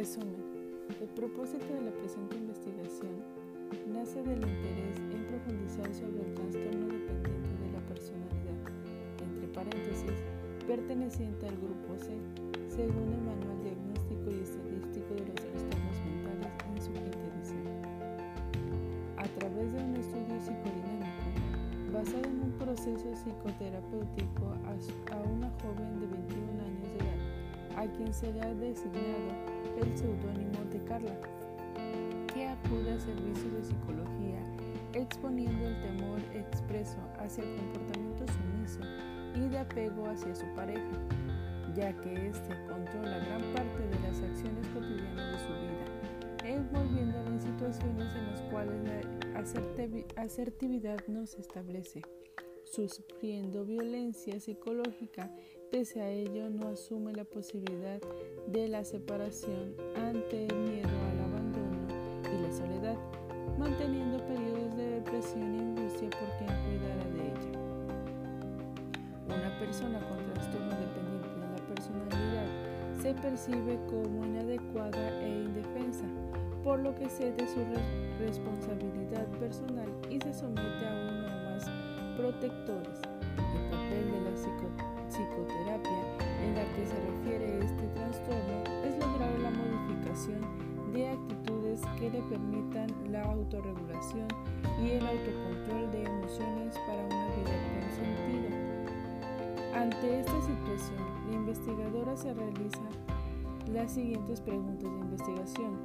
Resumen. El propósito de la presente investigación nace del interés en profundizar sobre el trastorno dependiente de la personalidad, entre paréntesis, perteneciente al grupo C, según el Manual Diagnóstico y Estadístico de los Trastornos Mentales en su quinta edición. A través de un estudio psicodinámico basado en un proceso psicoterapéutico a una joven de 21 años a quien se le ha designado el seudónimo de Carla, que acude a servicio de psicología exponiendo el temor expreso hacia el comportamiento sumiso y de apego hacia su pareja, ya que éste controla gran parte de las acciones cotidianas de su vida, envolviéndola en situaciones en las cuales la asertividad no se establece, sufriendo violencia psicológica Pese a ello, no asume la posibilidad de la separación ante el miedo al abandono y la soledad, manteniendo periodos de depresión y angustia por quien cuidara de ella. Una persona con trastorno dependiente de la personalidad se percibe como inadecuada e indefensa, por lo que cede su responsabilidad personal y se somete a uno o más protectores. De actitudes que le permitan la autorregulación y el autocontrol de emociones para una vida con sentido. Ante esta situación, la investigadora se realiza las siguientes preguntas de investigación.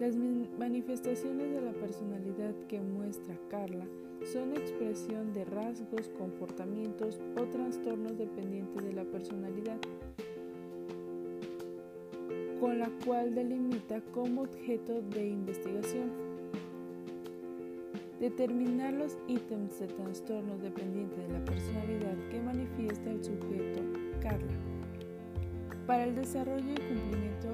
Las manifestaciones de la personalidad que muestra Carla son expresión de rasgos, comportamientos o trastornos dependientes de la personalidad, con la cual delimita como objeto de investigación. Determinar los ítems de trastornos dependientes de la personalidad que manifiesta el sujeto Carla. Para el desarrollo y cumplimiento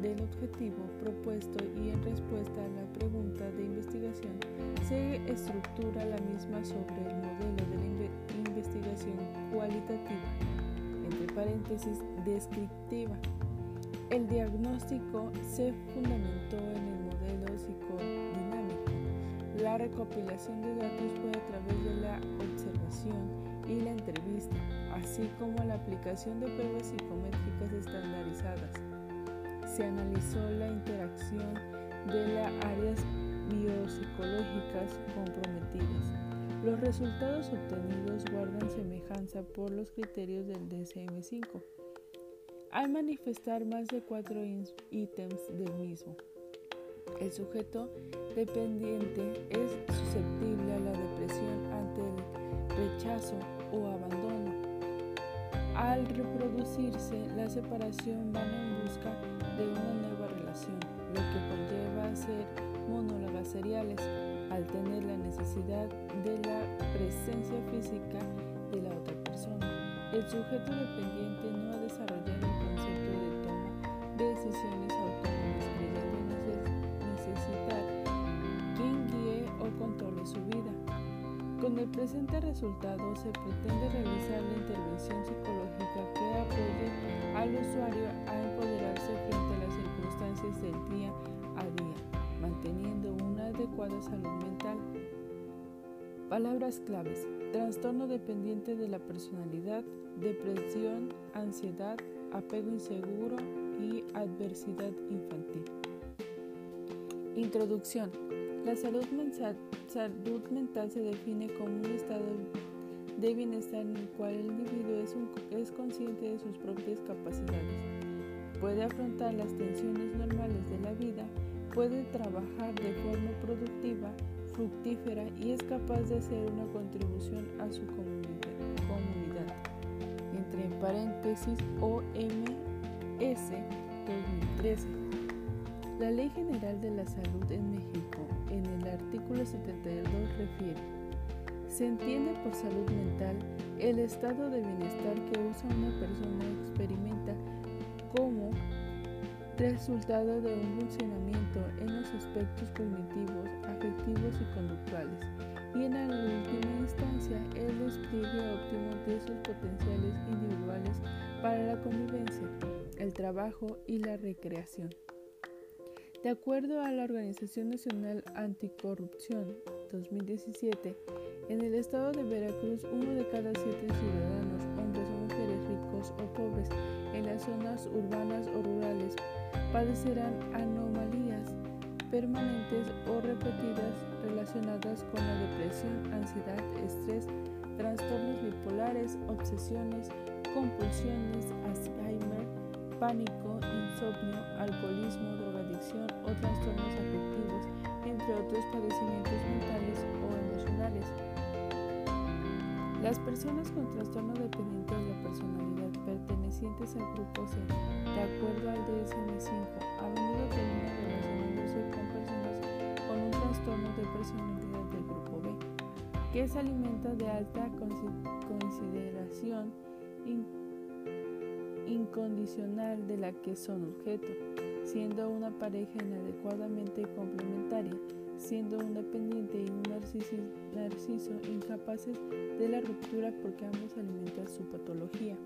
del objetivo propuesto y en respuesta a la pregunta de investigación, se estructura la misma sobre el modelo de la investigación cualitativa, entre paréntesis, descriptiva. El diagnóstico se fundamentó en el modelo psicodinámico. La recopilación de datos fue a través de la observación y la entrevista, así como la aplicación de pruebas psicométricas estandarizadas se analizó la interacción de las áreas biopsicológicas comprometidas. Los resultados obtenidos guardan semejanza por los criterios del DSM-5, al manifestar más de cuatro ítems del mismo. El sujeto dependiente es susceptible a la depresión ante el rechazo o abandono. Al reproducirse, la separación va en busca de una nueva relación, lo que conlleva ser monólogas seriales al tener la necesidad de la presencia física de la otra persona. El sujeto dependiente no decisiones autónomas, creyendo necesitar quien guíe o controle su vida. Con el presente resultado se pretende realizar la intervención psicológica que apoye al usuario a empoderarse frente a las circunstancias del día a día, manteniendo una adecuada salud mental. Palabras claves. Trastorno dependiente de la personalidad, depresión, ansiedad, apego inseguro y adversidad infantil. Introducción. La salud mental, salud mental se define como un estado de bienestar en el cual el individuo es, es consciente de sus propias capacidades, puede afrontar las tensiones normales de la vida, puede trabajar de forma productiva, fructífera y es capaz de hacer una contribución a su comunidad. Entre paréntesis OMS 2013. La Ley General de la Salud en México en el artículo 72 refiere, se entiende por salud mental el estado de bienestar que usa una persona experimenta como resultado de un funcionamiento en los aspectos cognitivos, afectivos y conductuales y en la última instancia el despliegue óptimo de sus potenciales individuales para la convivencia, el trabajo y la recreación. De acuerdo a la Organización Nacional Anticorrupción 2017, en el estado de Veracruz uno de cada siete ciudadanos, hombres o mujeres ricos o pobres, en las zonas urbanas o rurales, padecerán anomalías permanentes o repetidas relacionadas con la depresión, ansiedad, estrés, trastornos bipolares, obsesiones, compulsiones, Alzheimer, pánico, insomnio, alcoholismo, drogadicción o trastornos afectivos, entre otros padecimientos mentales o emocionales. Las personas con trastorno dependiente de la personalidad pertenecientes al grupo C, de acuerdo al DSM-5, a menudo terminan relacionándose con personas con un trastorno de personalidad del grupo B, que se alimenta de alta consideración incondicional de la que son objeto, siendo una pareja inadecuadamente complementaria, siendo un dependiente y un narciso, incapaces de la ruptura porque ambos alimentan su patología.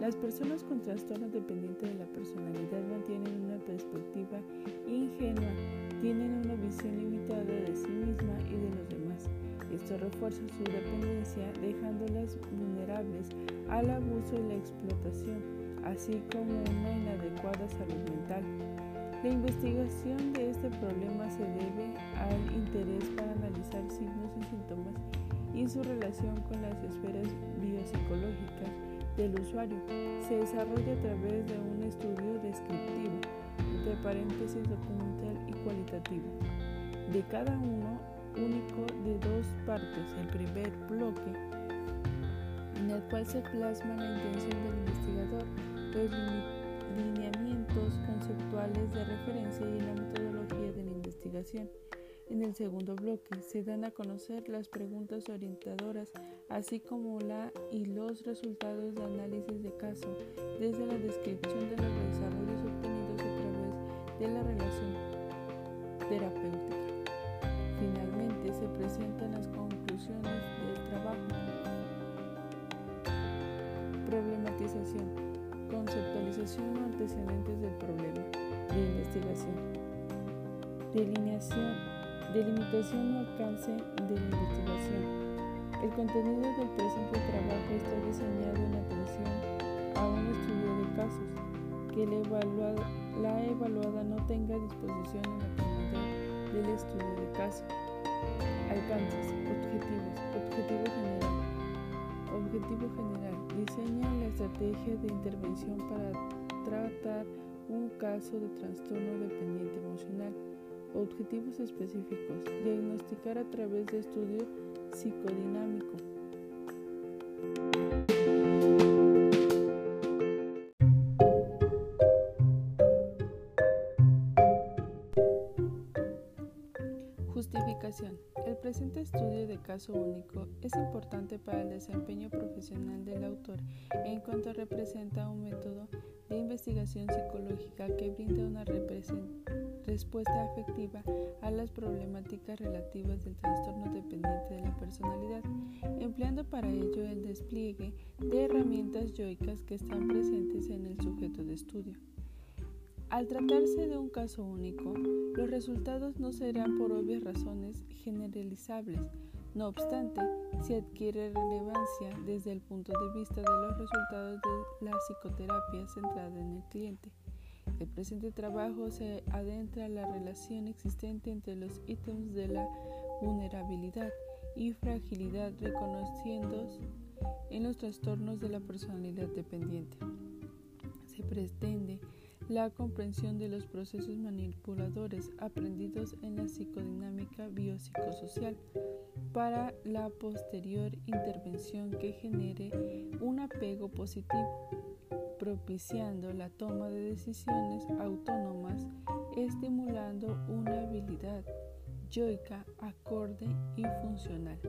Las personas con trastorno dependiente de la personalidad mantienen una perspectiva ingenua, tienen una visión limitada de sí misma y de los demás. Esto refuerza su dependencia, dejándolas vulnerables al abuso y la explotación así como una inadecuada salud mental. La investigación de este problema se debe al interés para analizar signos y síntomas y su relación con las esferas biopsicológicas del usuario. Se desarrolla a través de un estudio descriptivo, entre paréntesis documental y cualitativo, de cada uno único de dos partes. El primer bloque, en el cual se plasma la intención del investigador los lineamientos conceptuales de referencia y la metodología de la investigación. En el segundo bloque se dan a conocer las preguntas orientadoras, así como la y los resultados de análisis de caso, desde la descripción de los desarrollos obtenidos a través de la relación terapéutica. Finalmente se presentan las conclusiones del trabajo. Problematización conceptualización o antecedentes del problema de investigación, delineación, delimitación o alcance de la investigación. El contenido del presente trabajo está diseñado en atención a un estudio de casos, que la evaluada, la evaluada no tenga disposición en la comunidad del estudio de caso. Alcances, objetivos, objetivo general. Objetivo general. Diseña la estrategia de intervención para tratar un caso de trastorno dependiente emocional. Objetivos específicos. Diagnosticar a través de estudio psicodinámico. Justificación. Presente estudio de caso único es importante para el desempeño profesional del autor en cuanto representa un método de investigación psicológica que brinda una respuesta afectiva a las problemáticas relativas del trastorno dependiente de la personalidad, empleando para ello el despliegue de herramientas yoicas que están presentes en el sujeto de estudio. Al tratarse de un caso único, los resultados no serán por obvias razones generalizables. No obstante, si adquiere relevancia desde el punto de vista de los resultados de la psicoterapia centrada en el cliente. El presente trabajo se adentra en la relación existente entre los ítems de la vulnerabilidad y fragilidad reconociendo en los trastornos de la personalidad dependiente. Se pretende la comprensión de los procesos manipuladores aprendidos en la psicodinámica biopsicosocial para la posterior intervención que genere un apego positivo, propiciando la toma de decisiones autónomas, estimulando una habilidad yoica acorde y funcional.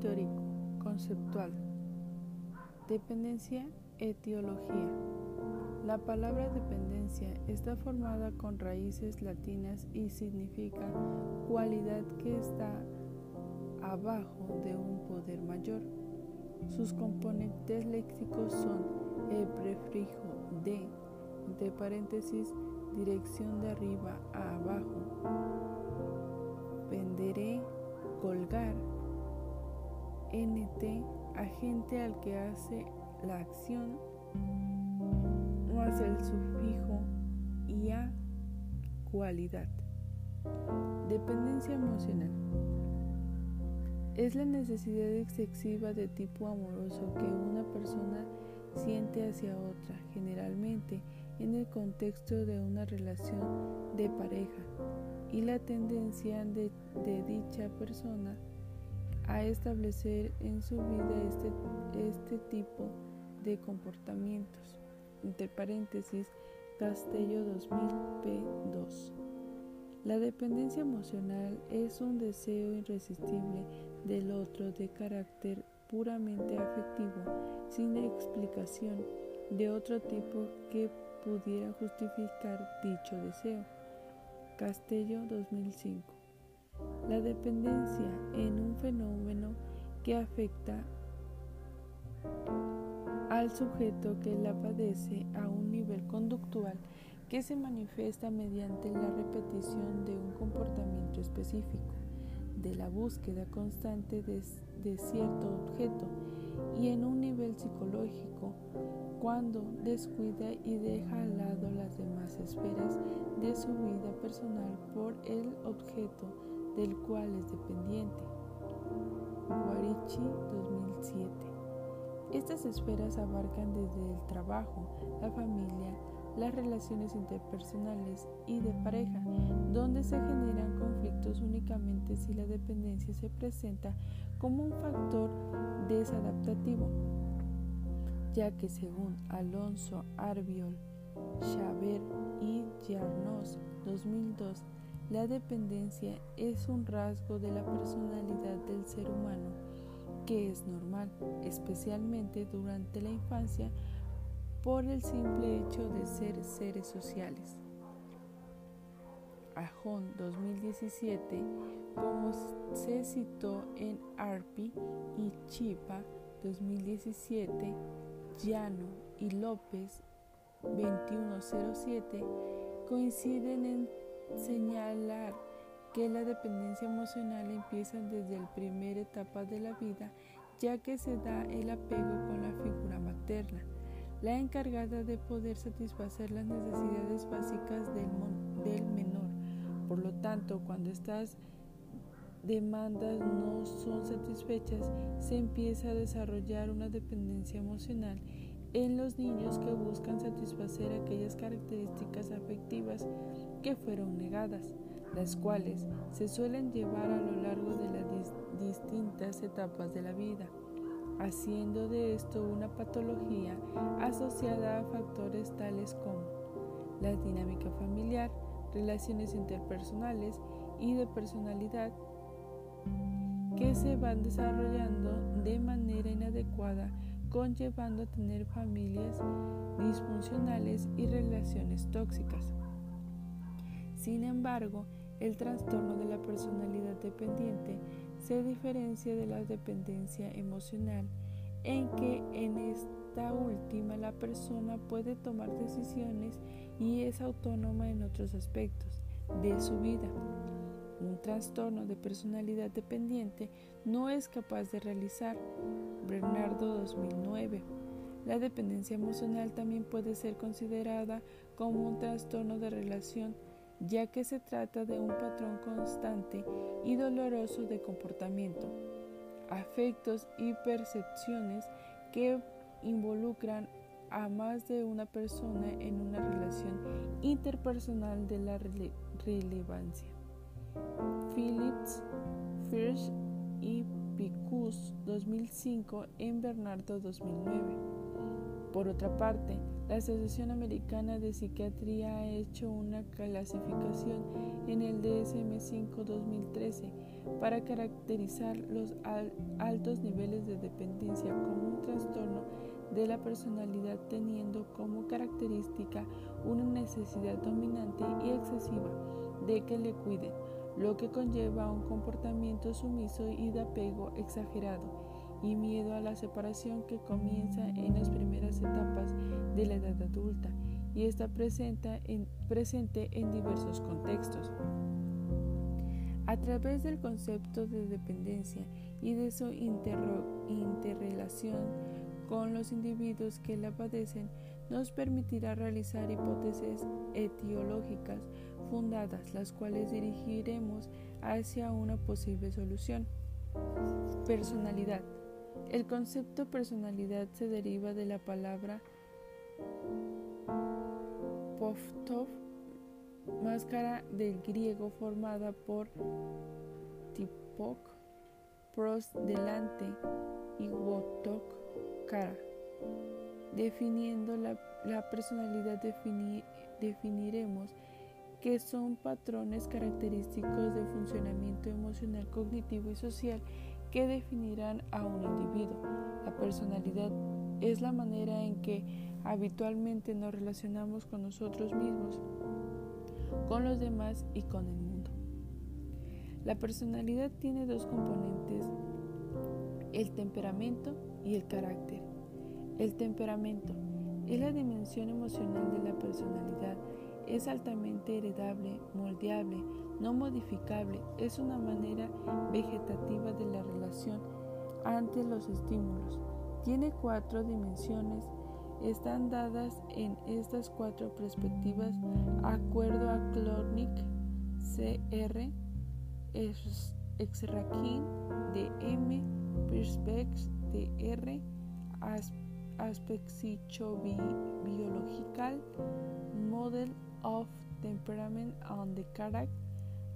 Teórico, conceptual. Dependencia, etiología. La palabra dependencia está formada con raíces latinas y significa cualidad que está abajo de un poder mayor. Sus componentes léxicos son el prefijo de, entre paréntesis, dirección de arriba a abajo, venderé, colgar, nt, agente al que hace la acción, más el sufijo ia, cualidad. Dependencia emocional. Es la necesidad excesiva de tipo amoroso que una persona siente hacia otra, generalmente en el contexto de una relación de pareja, y la tendencia de, dicha persona a establecer en su vida este, este tipo de comportamientos. Entre paréntesis, Castello 2000 P2. La dependencia emocional es un deseo irresistible del otro de carácter puramente afectivo, sin explicación de otro tipo que pudiera justificar dicho deseo. Castello 2005. La dependencia en un fenómeno que afecta al sujeto que la padece a un nivel conductual que se manifiesta mediante la repetición de un comportamiento específico de la búsqueda constante de, cierto objeto y en un nivel psicológico cuando descuida y deja al lado las demás esferas de su vida personal por el objeto del cual es dependiente. Guarichi 2007 Estas esferas abarcan desde el trabajo, la familia, las relaciones interpersonales y de pareja, donde se generan conflictos únicamente si la dependencia se presenta como un factor desadaptativo, ya que según Alonso Arbiol, Xaver y Yarnos 2002, la dependencia es un rasgo de la personalidad del ser humano que es normal, especialmente durante la infancia, por el simple hecho de ser seres sociales. Ajón 2017, como se citó en Arpi y Chipa 2017, Llano y López 2107 coinciden en señalar que la dependencia emocional empieza desde la primera etapa de la vida, ya que se da el apego con la figura materna la encargada de poder satisfacer las necesidades básicas del, menor. Por lo tanto, cuando estas demandas no son satisfechas, se empieza a desarrollar una dependencia emocional en los niños que buscan satisfacer aquellas características afectivas que fueron negadas, las cuales se suelen llevar a lo largo de las distintas etapas de la vida haciendo de esto una patología asociada a factores tales como la dinámica familiar, relaciones interpersonales y de personalidad que se van desarrollando de manera inadecuada, conllevando a tener familias disfuncionales y relaciones tóxicas. Sin embargo, el trastorno de la personalidad dependiente se diferencia de la dependencia emocional en que en esta última la persona puede tomar decisiones y es autónoma en otros aspectos de su vida. Un trastorno de personalidad dependiente no es capaz de realizar. Bernardo 2009. La dependencia emocional también puede ser considerada como un trastorno de relación ya que se trata de un patrón constante y doloroso de comportamiento, afectos y percepciones que involucran a más de una persona en una relación interpersonal de la relevancia. Phillips, Firsch y Picus 2005 en Bernardo 2009. Por otra parte, la Asociación Americana de Psiquiatría ha hecho una clasificación en el DSM-5 2013 para caracterizar los altos niveles de dependencia como un trastorno de la personalidad teniendo como característica una necesidad dominante y excesiva de que le cuiden, lo que conlleva un comportamiento sumiso y de apego exagerado y miedo a la separación que comienza en las primeras etapas de la edad adulta y está presente en, diversos contextos. A través del concepto de dependencia y de su interrelación con los individuos que la padecen, nos permitirá realizar hipótesis etiológicas fundadas, las cuales dirigiremos hacia una posible solución. Personalidad. El concepto personalidad se deriva de la palabra poftov, máscara del griego formada por tipok, pros delante y wotok, cara. Definiendo la, personalidad definiremos que son patrones característicos de funcionamiento emocional, cognitivo y social que definirán a un individuo. La personalidad es la manera en que habitualmente nos relacionamos con nosotros mismos, con los demás y con el mundo. La personalidad tiene dos componentes, el temperamento y el carácter. El temperamento es la dimensión emocional de la personalidad es altamente heredable, moldeable, no modificable, es una manera vegetativa de la relación ante los estímulos. Tiene cuatro dimensiones, están dadas en estas cuatro perspectivas acuerdo a Klornik, CR, Exrakin, DM, Perspex, DR, biological Model of Temperament and the Character,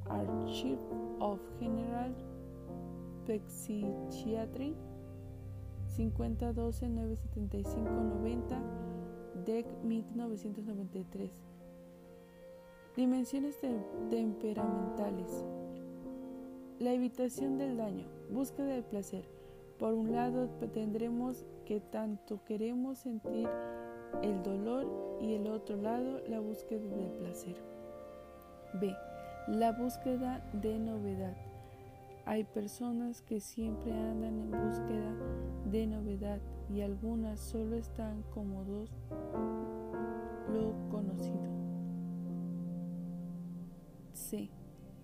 Archive of General Psychiatry, 5012-975-90, DEC 1993. Dimensiones temperamentales. La evitación del daño, búsqueda del placer. Por un lado, tendremos que tanto queremos sentir el dolor y el otro lado la búsqueda del placer. B. La búsqueda de novedad. Hay personas que siempre andan en búsqueda de novedad y algunas solo están cómodos lo conocido. C.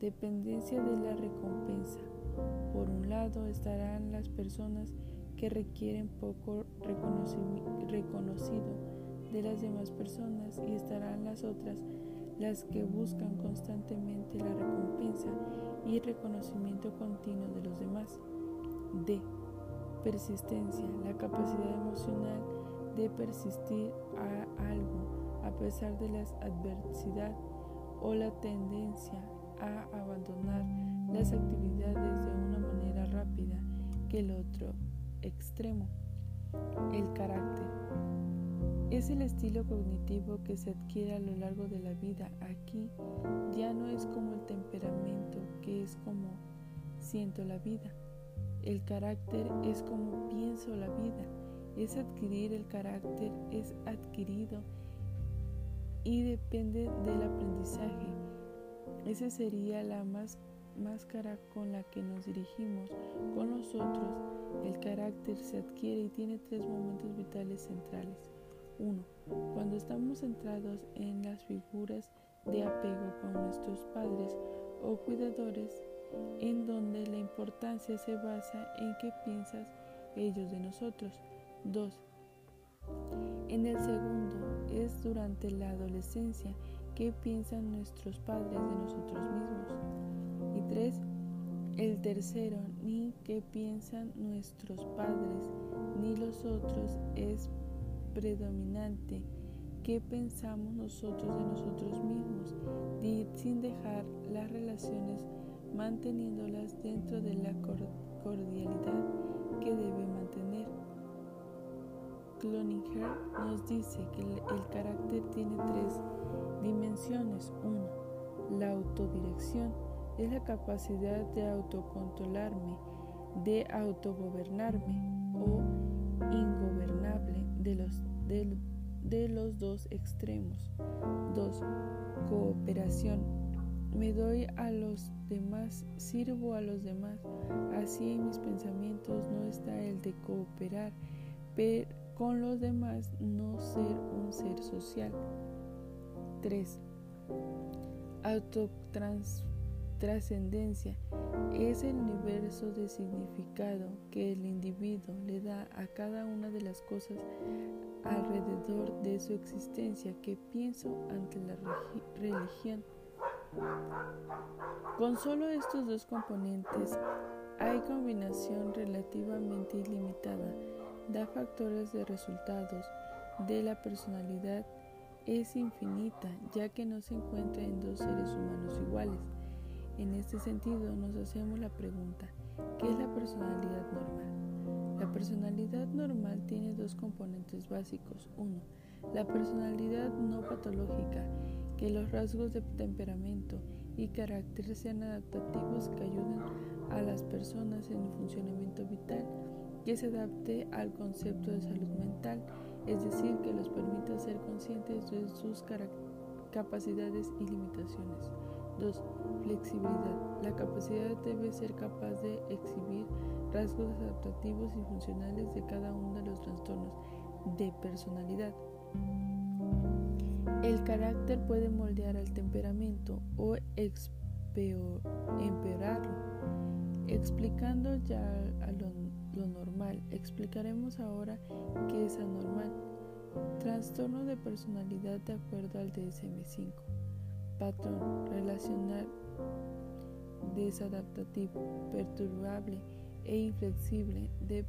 Dependencia de la recompensa. Por un lado estarán las personas que requieren poco reconocido de las demás personas y estarán las otras, las que buscan constantemente la recompensa y reconocimiento continuo de los demás. D. Persistencia, la capacidad emocional de persistir a algo a pesar de la adversidad o la tendencia a abandonar las actividades de una manera rápida que el otro extremo. El carácter es el estilo cognitivo que se adquiere a lo largo de la vida. Aquí ya no es como el temperamento, que es como siento la vida. El carácter es como pienso la vida. Es adquirir el carácter, es adquirido y depende del aprendizaje. Esa sería la más máscara con la que nos dirigimos con nosotros. El carácter se adquiere y tiene tres momentos vitales centrales. 1. Cuando estamos centrados en las figuras de apego con nuestros padres o cuidadores, en donde la importancia se basa en qué piensas ellos de nosotros. 2. En el segundo es durante la adolescencia qué piensan nuestros padres de nosotros mismos. Y 3. El tercero, ni qué piensan nuestros padres ni los otros, es predominante que pensamos nosotros de nosotros mismos, sin dejar las relaciones manteniéndolas dentro de la cordialidad que debe mantener. Cloninger nos dice que el carácter tiene tres dimensiones. Uno, la autodirección es la capacidad de autocontrolarme, de autogobernarme o de los, de, los dos extremos. 2. Cooperación. Me doy a los demás, sirvo a los demás. Así en mis pensamientos no está el de cooperar pero con los demás, no ser un ser social. 3. Autotrascendencia es el universo de significado que el individuo le da a cada una de las cosas alrededor de su existencia que pienso ante la religión. Con solo estos dos componentes hay combinación relativamente ilimitada, da factores de resultados de la personalidad es infinita, ya que no se encuentra en dos seres humanos iguales. En este sentido, nos hacemos la pregunta, ¿qué es la personalidad normal? La personalidad normal tiene dos componentes básicos. Uno, la personalidad no patológica, que los rasgos de temperamento y carácter sean adaptativos que ayuden a las personas en el funcionamiento vital, que se adapte al concepto de salud mental es decir, que los permita ser conscientes de sus capacidades y limitaciones. 2. Flexibilidad. La capacidad debe ser capaz de exhibir rasgos adaptativos y funcionales de cada uno de los trastornos de personalidad. El carácter puede moldear al temperamento o empeorarlo. Explicando ya a lo lo normal. Explicaremos ahora qué es anormal. Trastorno de personalidad de acuerdo al DSM-5. Patrón relacional desadaptativo, perturbable e inflexible de,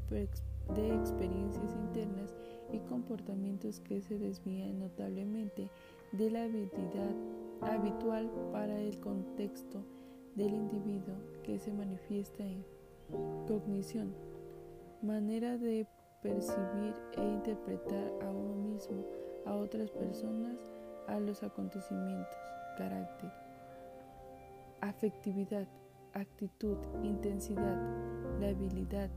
experiencias internas y comportamientos que se desvían notablemente de la habilidad habitual para el contexto del individuo que se manifiesta en cognición, manera de percibir e interpretar a uno mismo, a otras personas, a los acontecimientos, carácter, afectividad, actitud, intensidad, la habilidad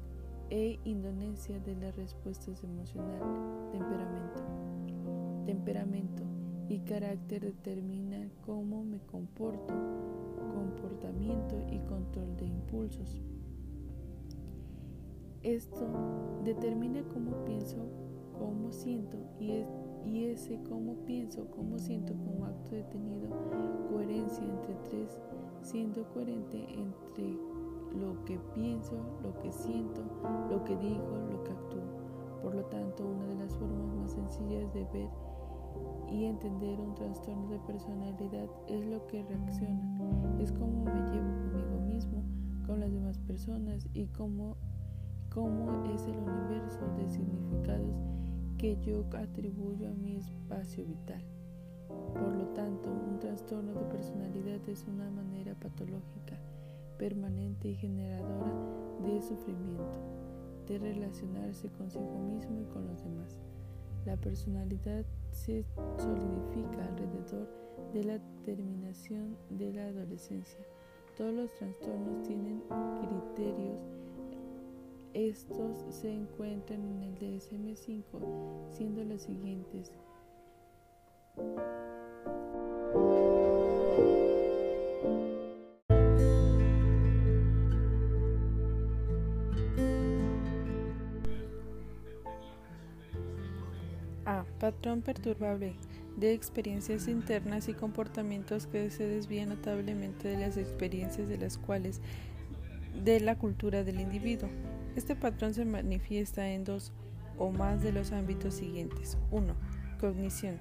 e indonencia de las respuestas emocionales, temperamento. Temperamento y carácter determinan cómo me comporto, comportamiento y control de impulsos. Esto determina cómo pienso, cómo siento y, y ese cómo pienso, cómo siento como acto detenido, coherencia entre tres, siendo coherente entre lo que pienso, lo que siento, lo que digo, lo que actúo. Por lo tanto, una de las formas más sencillas de ver y entender un trastorno de personalidad es lo que reacciona, es cómo me llevo conmigo mismo, con las demás personas y cómo cómo es el universo de significados que yo atribuyo a mi espacio vital. Por lo tanto, un trastorno de personalidad es una manera patológica, permanente y generadora de sufrimiento, de relacionarse consigo mismo y con los demás. La personalidad se solidifica alrededor de la terminación de la adolescencia. Todos los trastornos tienen criterios estos se encuentran en el DSM-5, siendo los siguientes. A. Patrón perturbable de experiencias internas y comportamientos que se desvían notablemente de las experiencias de las cuales de la cultura del individuo. Este patrón se manifiesta en dos o más de los ámbitos siguientes. 1. Cognición,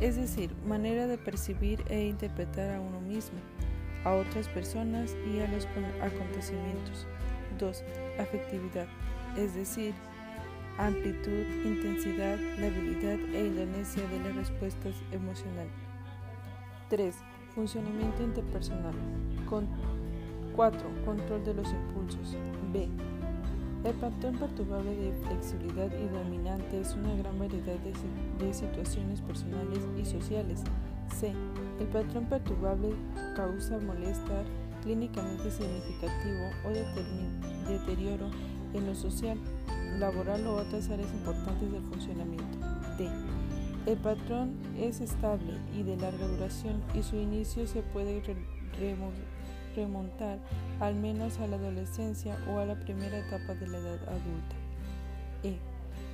es decir, manera de percibir e interpretar a uno mismo, a otras personas y a los acontecimientos. 2. Afectividad, es decir, amplitud, intensidad, la habilidad e indonesia de las respuestas emocionales. 3. Funcionamiento interpersonal. 4. Control de los impulsos. B. El patrón perturbable de flexibilidad y dominante es una gran variedad de, situaciones personales y sociales. C. El patrón perturbable causa molestar clínicamente significativo o deterioro en lo social. laboral o otras áreas importantes del funcionamiento. D. El patrón es estable y de larga duración y su inicio se puede remontar al menos a la adolescencia o a la primera etapa de la edad adulta. E.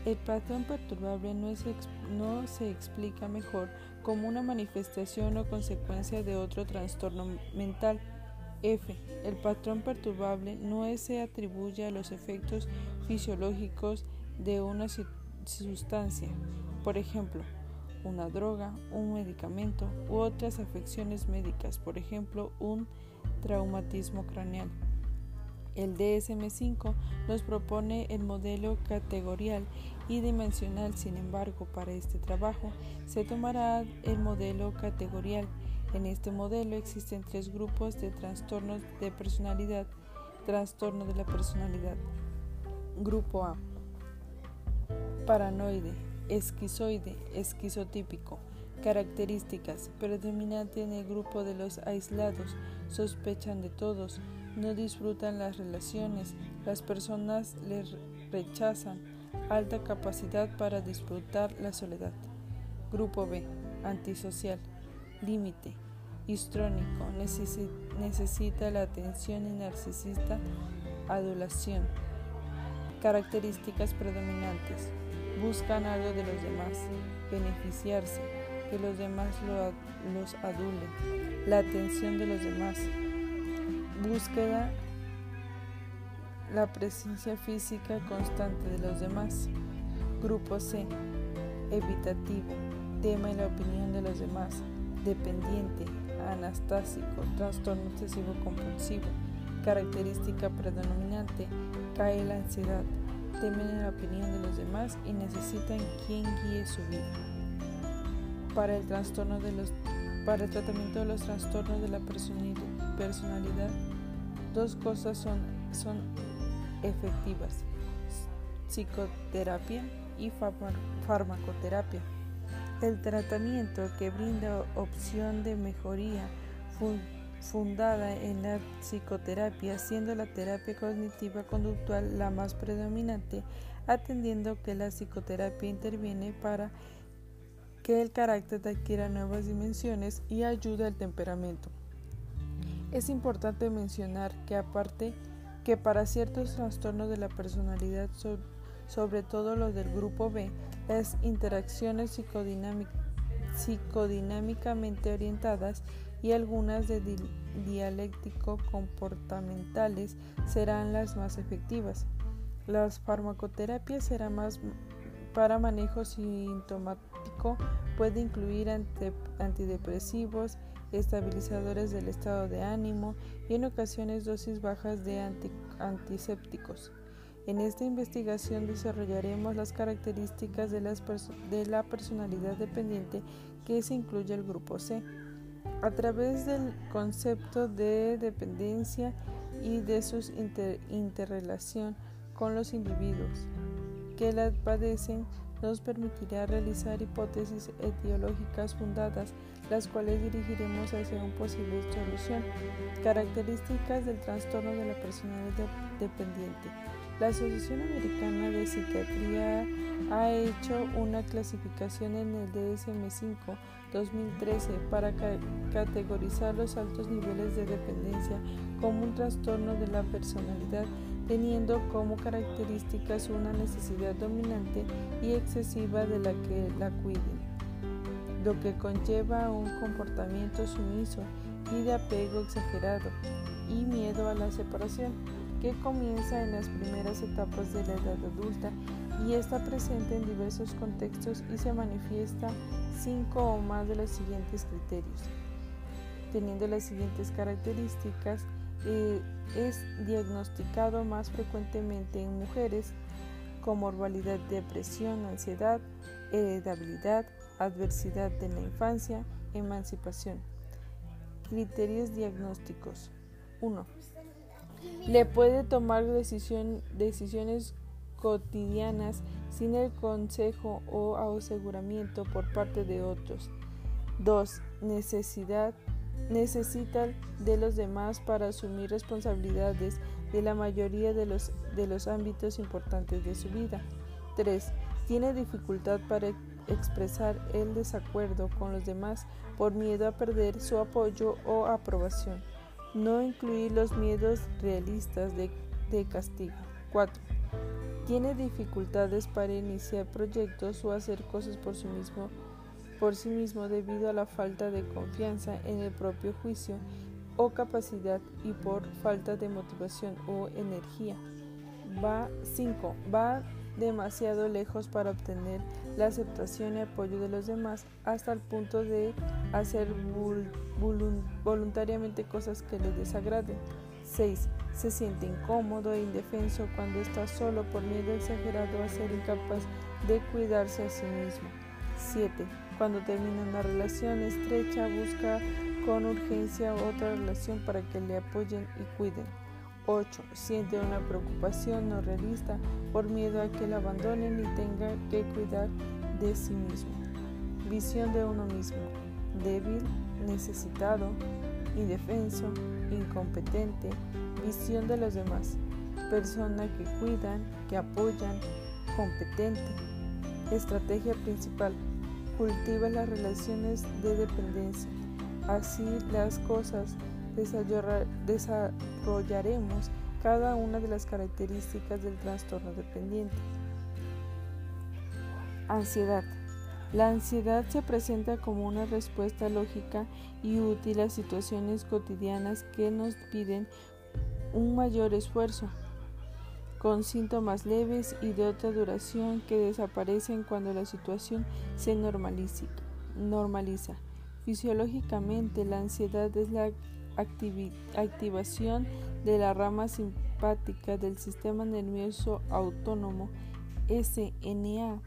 El patrón perturbable no, no se explica mejor como una manifestación o consecuencia de otro trastorno mental. F. El patrón perturbable no se atribuye a los efectos fisiológicos de una sustancia, por ejemplo, una droga, un medicamento u otras afecciones médicas, por ejemplo, un traumatismo craneal. El DSM-5 nos propone el modelo categorial y dimensional, sin embargo, para este trabajo se tomará el modelo categorial. En este modelo existen tres grupos de trastornos de personalidad. Trastorno de la personalidad. Grupo A. Paranoide, esquizoide, esquizotípico. Características. Predominante en el grupo de los aislados. Sospechan de todos no disfrutan las relaciones, las personas les rechazan, alta capacidad para disfrutar la soledad. Grupo B, antisocial, límite, histrónico, necesita la atención y narcisista, adulación. Características predominantes, buscan algo de los demás, beneficiarse, que los demás los adulen, la atención de los demás, búsqueda la presencia física constante de los demás. Grupo C. Evitativo. Tema y la opinión de los demás. Dependiente. Anastásico. Trastorno obsesivo compulsivo. Característica predominante. Cae la ansiedad. Temen la opinión de los demás y necesitan quien guíe su vida. Para el trastorno de los para el tratamiento de los trastornos de la personalidad Dos cosas son, son efectivas, psicoterapia y farmacoterapia. El tratamiento que brinda opción de mejoría fundada en la psicoterapia, siendo la terapia cognitiva conductual la más predominante, atendiendo que la psicoterapia interviene para que el carácter adquiera nuevas dimensiones y ayuda al temperamento. Es importante mencionar que aparte que para ciertos trastornos de la personalidad, sobre todo los del grupo B, las interacciones psicodinámicamente orientadas y algunas de dialéctico comportamentales serán las más efectivas. Las farmacoterapias serán más para manejo sintomático, puede incluir antidepresivos, estabilizadores del estado de ánimo y en ocasiones dosis bajas de antisépticos. En esta investigación desarrollaremos las características de, la personalidad dependiente que se incluye el grupo C. A través del concepto de dependencia y de su interrelación con los individuos que la padecen, nos permitirá realizar hipótesis etiológicas fundadas las cuales dirigiremos hacia una posible solución. Características del trastorno de la personalidad dependiente. La Asociación Americana de Psiquiatría ha hecho una clasificación en el DSM-5 2013 para categorizar los altos niveles de dependencia como un trastorno de la personalidad, teniendo como características una necesidad dominante y excesiva de la que la cuiden lo que conlleva un comportamiento sumiso y de apego exagerado y miedo a la separación, que comienza en las primeras etapas de la edad adulta y está presente en diversos contextos y se manifiesta cinco o más de los siguientes criterios. Teniendo las siguientes características, eh, es diagnosticado más frecuentemente en mujeres con morbilidad, depresión, ansiedad, heredabilidad, adversidad de la infancia, emancipación. Criterios diagnósticos. 1. Le puede tomar decisiones cotidianas sin el consejo o aseguramiento por parte de otros. 2. Necesidad necesita de los demás para asumir responsabilidades de la mayoría de los, de los ámbitos importantes de su vida. 3. Tiene dificultad para expresar el desacuerdo con los demás por miedo a perder su apoyo o aprobación. No incluir los miedos realistas de, de castigo. 4. Tiene dificultades para iniciar proyectos o hacer cosas por sí mismo por sí mismo debido a la falta de confianza en el propio juicio o capacidad y por falta de motivación o energía. Va 5. Va demasiado lejos para obtener la aceptación y apoyo de los demás hasta el punto de hacer voluntariamente cosas que les desagraden. 6. Se siente incómodo e indefenso cuando está solo por miedo exagerado a ser incapaz de cuidarse a sí mismo. 7. Cuando termina una relación estrecha busca con urgencia otra relación para que le apoyen y cuiden. 8. Siente una preocupación no realista por miedo a que la abandonen y tenga que cuidar de sí mismo. Visión de uno mismo. Débil, necesitado, indefenso, incompetente. Visión de los demás. Persona que cuidan, que apoyan, competente. Estrategia principal. Cultiva las relaciones de dependencia. Así las cosas desarrollaremos cada una de las características del trastorno dependiente. Ansiedad. La ansiedad se presenta como una respuesta lógica y útil a situaciones cotidianas que nos piden un mayor esfuerzo, con síntomas leves y de otra duración que desaparecen cuando la situación se normaliza. Fisiológicamente, la ansiedad es la activación de la rama simpática del sistema nervioso autónomo SNA.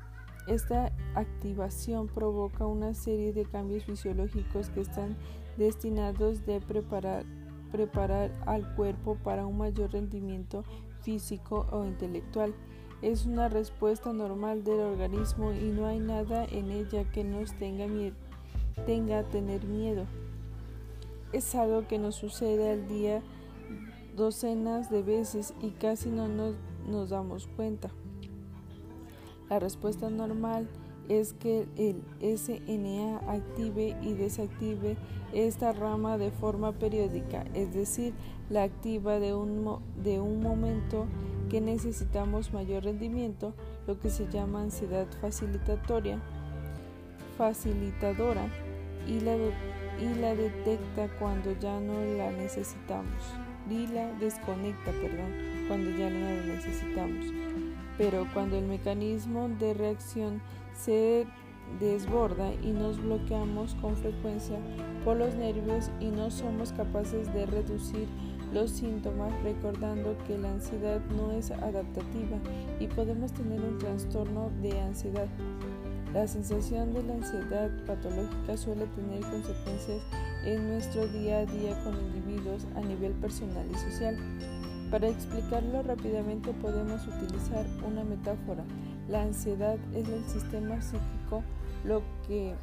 Esta activación provoca una serie de cambios fisiológicos que están destinados a preparar, preparar al cuerpo para un mayor rendimiento físico o intelectual. Es una respuesta normal del organismo y no hay nada en ella que nos tenga, tenga tener miedo es algo que nos sucede al día docenas de veces y casi no nos, damos cuenta. La respuesta normal es que el SNA active y desactive esta rama de forma periódica, es decir, la activa de un, de un momento que necesitamos mayor rendimiento, lo que se llama ansiedad facilitatoria, facilitadora, y la y la detecta cuando ya no la necesitamos. Y la desconecta, perdón, cuando ya no la necesitamos. Pero cuando el mecanismo de reacción se desborda y nos bloqueamos con frecuencia por los nervios y no somos capaces de reducir los síntomas recordando que la ansiedad no es adaptativa y podemos tener un trastorno de ansiedad. La sensación de la ansiedad patológica suele tener consecuencias en nuestro día a día con individuos a nivel personal y social. Para explicarlo rápidamente podemos utilizar una metáfora. La ansiedad es el sistema psíquico lo que,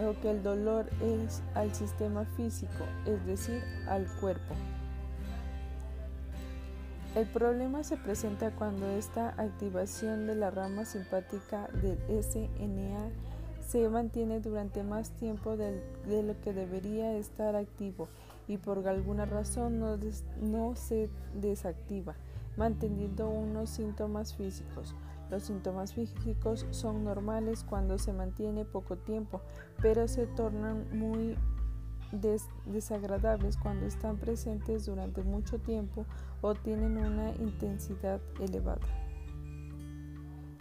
lo que el dolor es al sistema físico, es decir, al cuerpo. El problema se presenta cuando esta activación de la rama simpática del SNA se mantiene durante más tiempo de, lo que debería estar activo y por alguna razón no, no se desactiva, manteniendo unos síntomas físicos. Los síntomas físicos son normales cuando se mantiene poco tiempo, pero se tornan muy desagradables cuando están presentes durante mucho tiempo o tienen una intensidad elevada.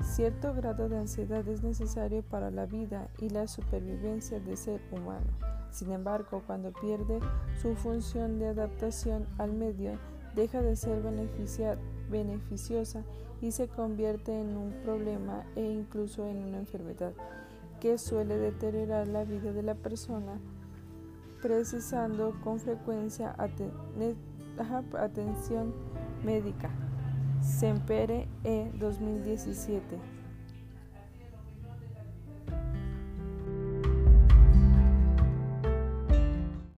Cierto grado de ansiedad es necesario para la vida y la supervivencia del ser humano. Sin embargo, cuando pierde su función de adaptación al medio, deja de ser beneficiosa y se convierte en un problema e incluso en una enfermedad que suele deteriorar la vida de la persona precisando con frecuencia atención médica. Sempere E 2017